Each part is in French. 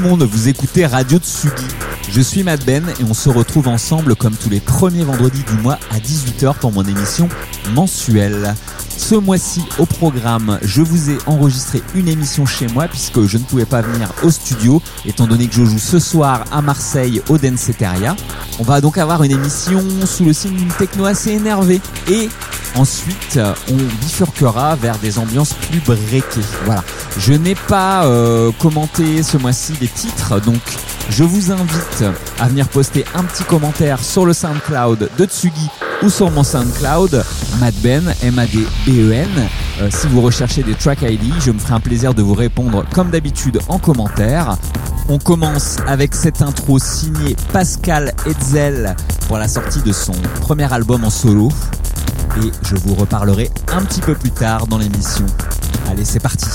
Le monde, vous écoutez Radio Tsugi. Je suis Matt Ben et on se retrouve ensemble comme tous les premiers vendredis du mois à 18h pour mon émission mensuelle. Ce mois-ci au programme, je vous ai enregistré une émission chez moi puisque je ne pouvais pas venir au studio étant donné que je joue ce soir à Marseille au Denseteria. On va donc avoir une émission sous le signe d'une techno assez énervée et ensuite on bifurquera vers des ambiances plus breakées. Voilà. Je n'ai pas euh, commenté ce mois-ci les titres donc je vous invite à venir poster un petit commentaire sur le SoundCloud de Tsugi ou sur mon SoundCloud, Madben, M-A-D-B-E-N. Euh, si vous recherchez des track ID, je me ferai un plaisir de vous répondre comme d'habitude en commentaire. On commence avec cette intro signée Pascal Hetzel pour la sortie de son premier album en solo. Et je vous reparlerai un petit peu plus tard dans l'émission. Allez, c'est parti.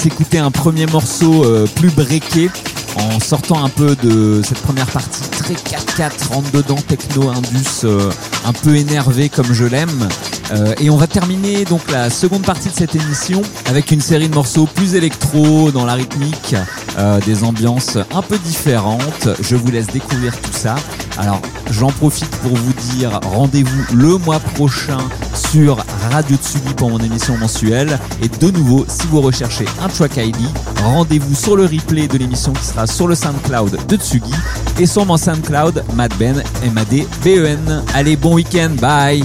S'écouter un premier morceau euh, plus breaké en sortant un peu de cette première partie très 4-4, rentre dedans, techno, indus, euh, un peu énervé comme je l'aime. Euh, et on va terminer donc la seconde partie de cette émission avec une série de morceaux plus électro dans la rythmique, des ambiances un peu différentes. Je vous laisse découvrir tout ça. Alors j'en profite pour vous dire rendez-vous le mois prochain sur Radio Tsugi pour mon émission mensuelle. Et de nouveau, si vous recherchez un track ID, rendez-vous sur le replay de l'émission qui sera sur le SoundCloud de Tsugi et sur mon SoundCloud MadBen, M-A-D-B-E-N. Allez, bon week-end, bye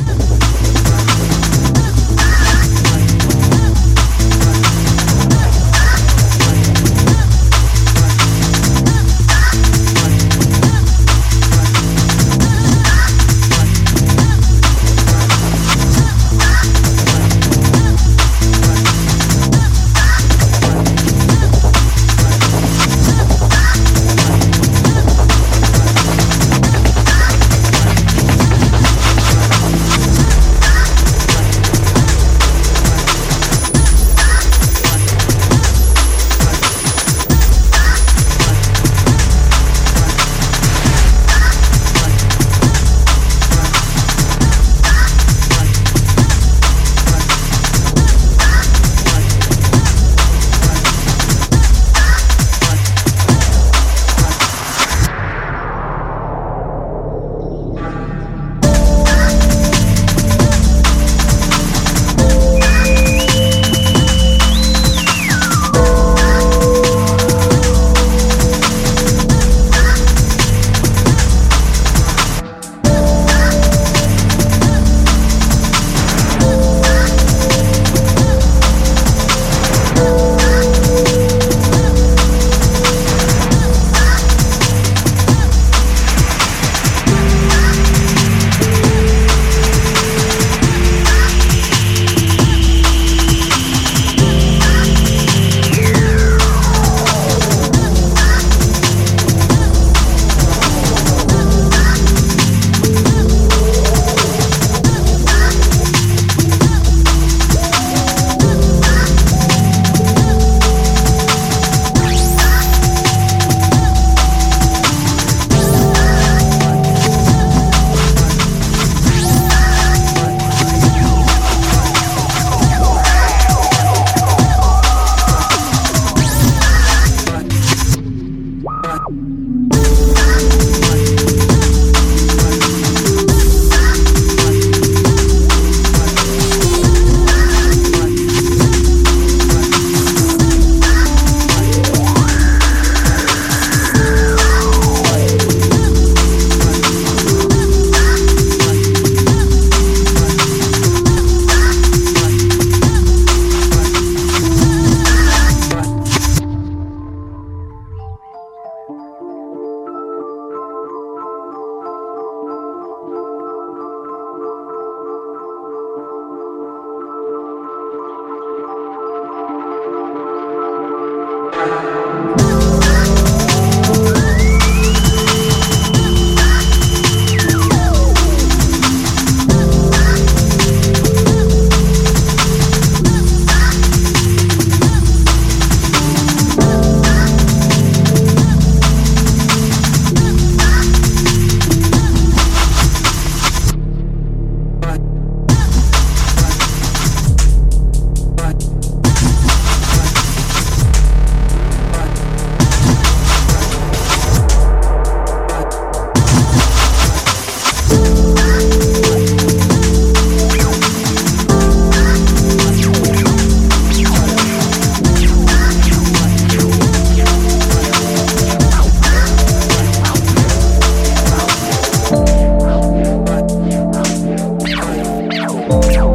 Wow.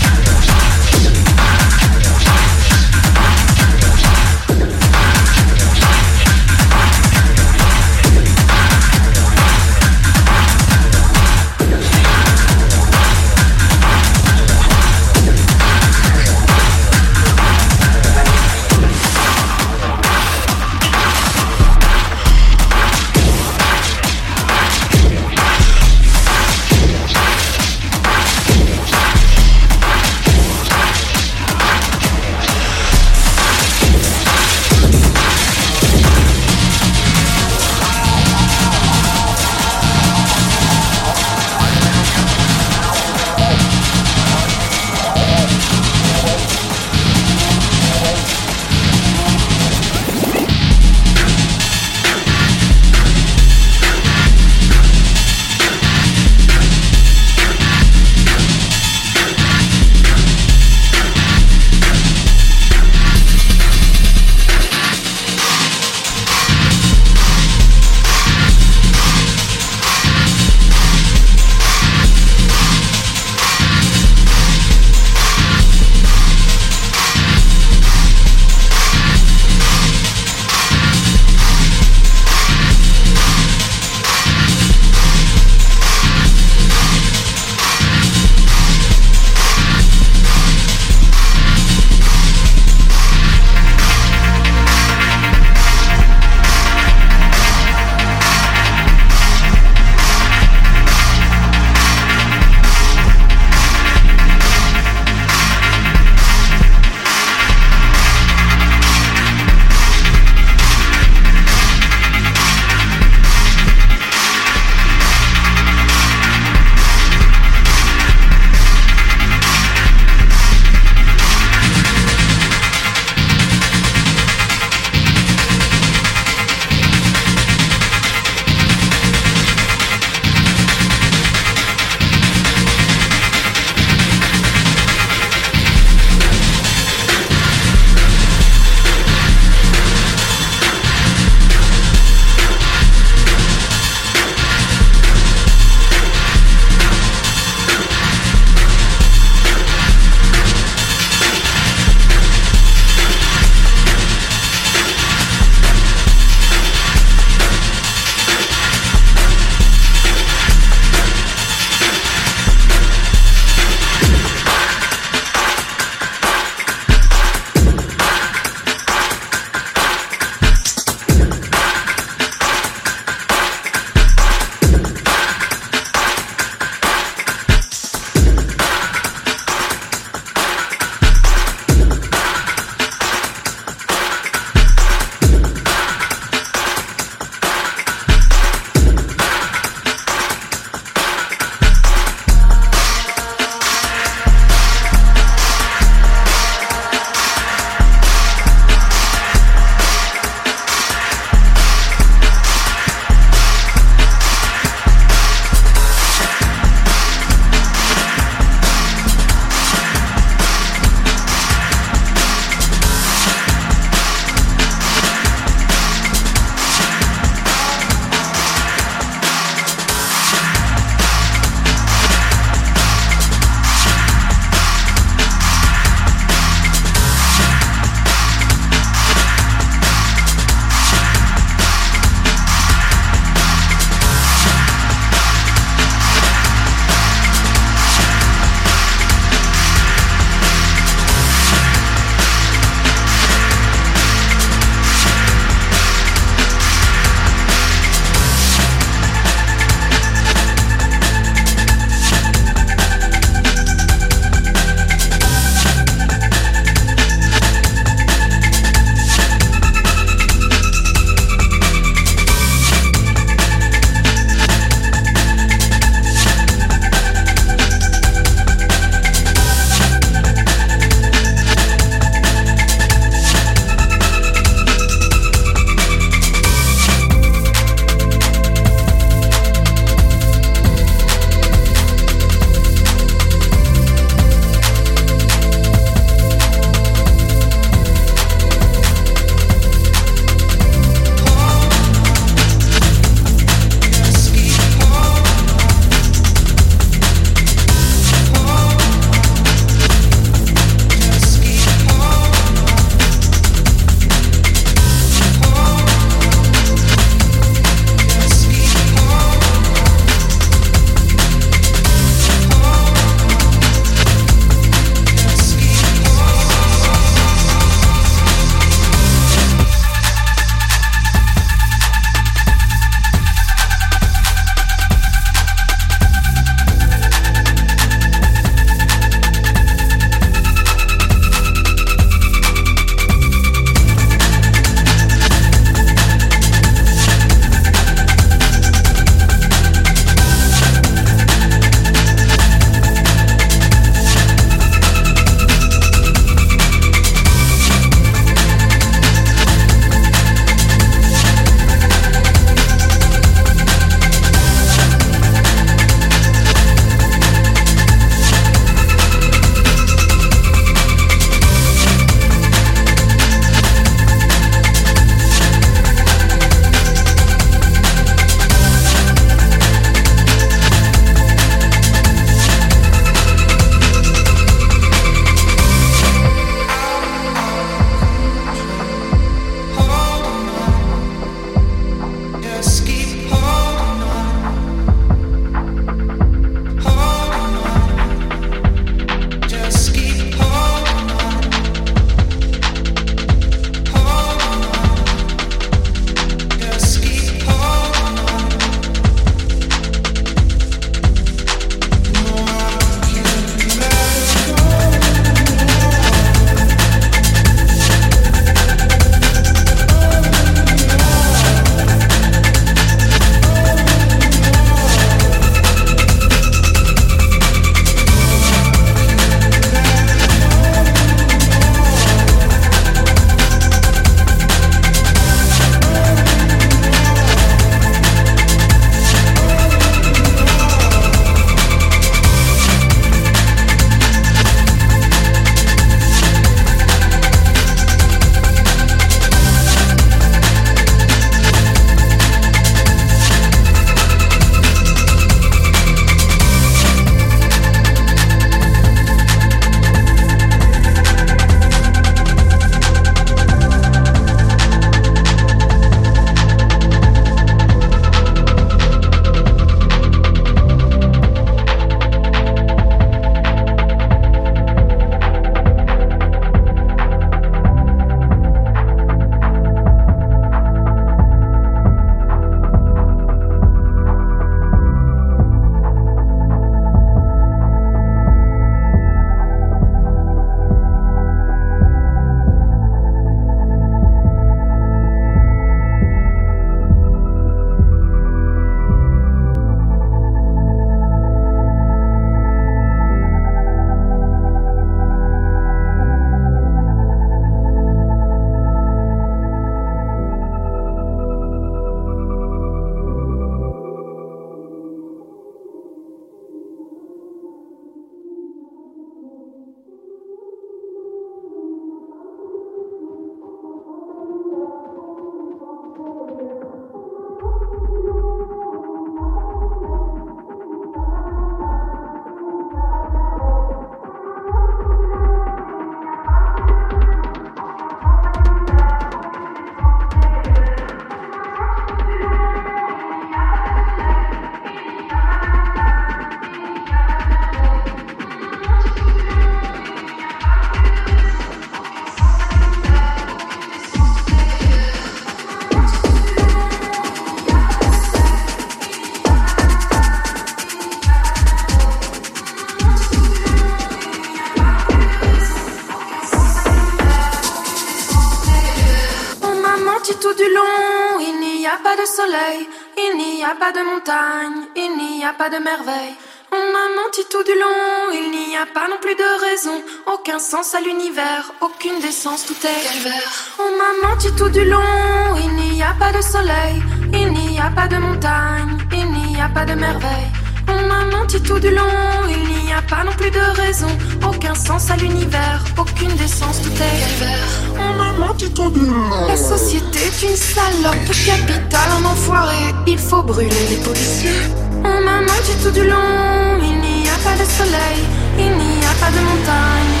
Sens à l'univers, aucune décence, tout est calvaire. On m'a menti tout du long, il n'y a pas de soleil, il n'y a pas de montagne, il n'y a pas de merveille. On m'a menti tout du long, il n'y a pas non plus de raison, aucun sens à l'univers, aucune décence, tout est calvaire. On m'a menti tout du long. La société est une salope, le capital un enfoiré, il faut brûler les policiers. On m'a menti tout du long, il n'y a pas de soleil, il n'y a pas de montagne,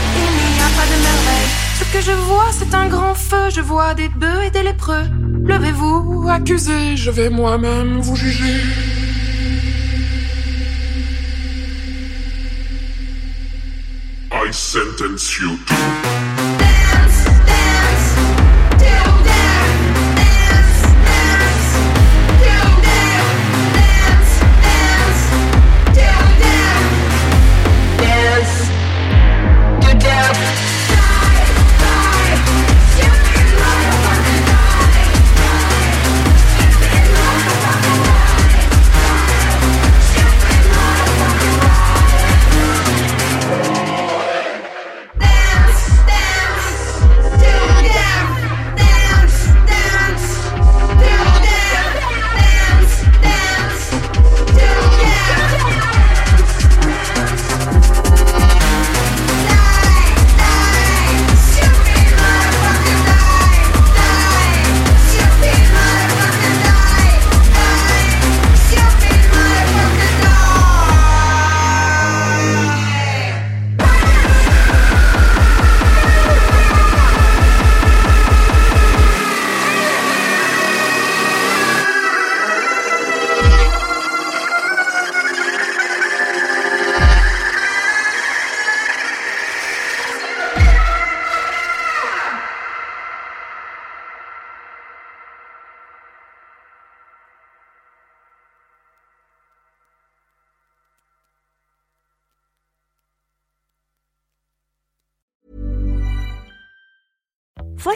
Ce que je vois, c'est un grand feu, je vois des bœufs et des lépreux. Levez-vous, accusez, je vais moi-même vous juger. I sentence you to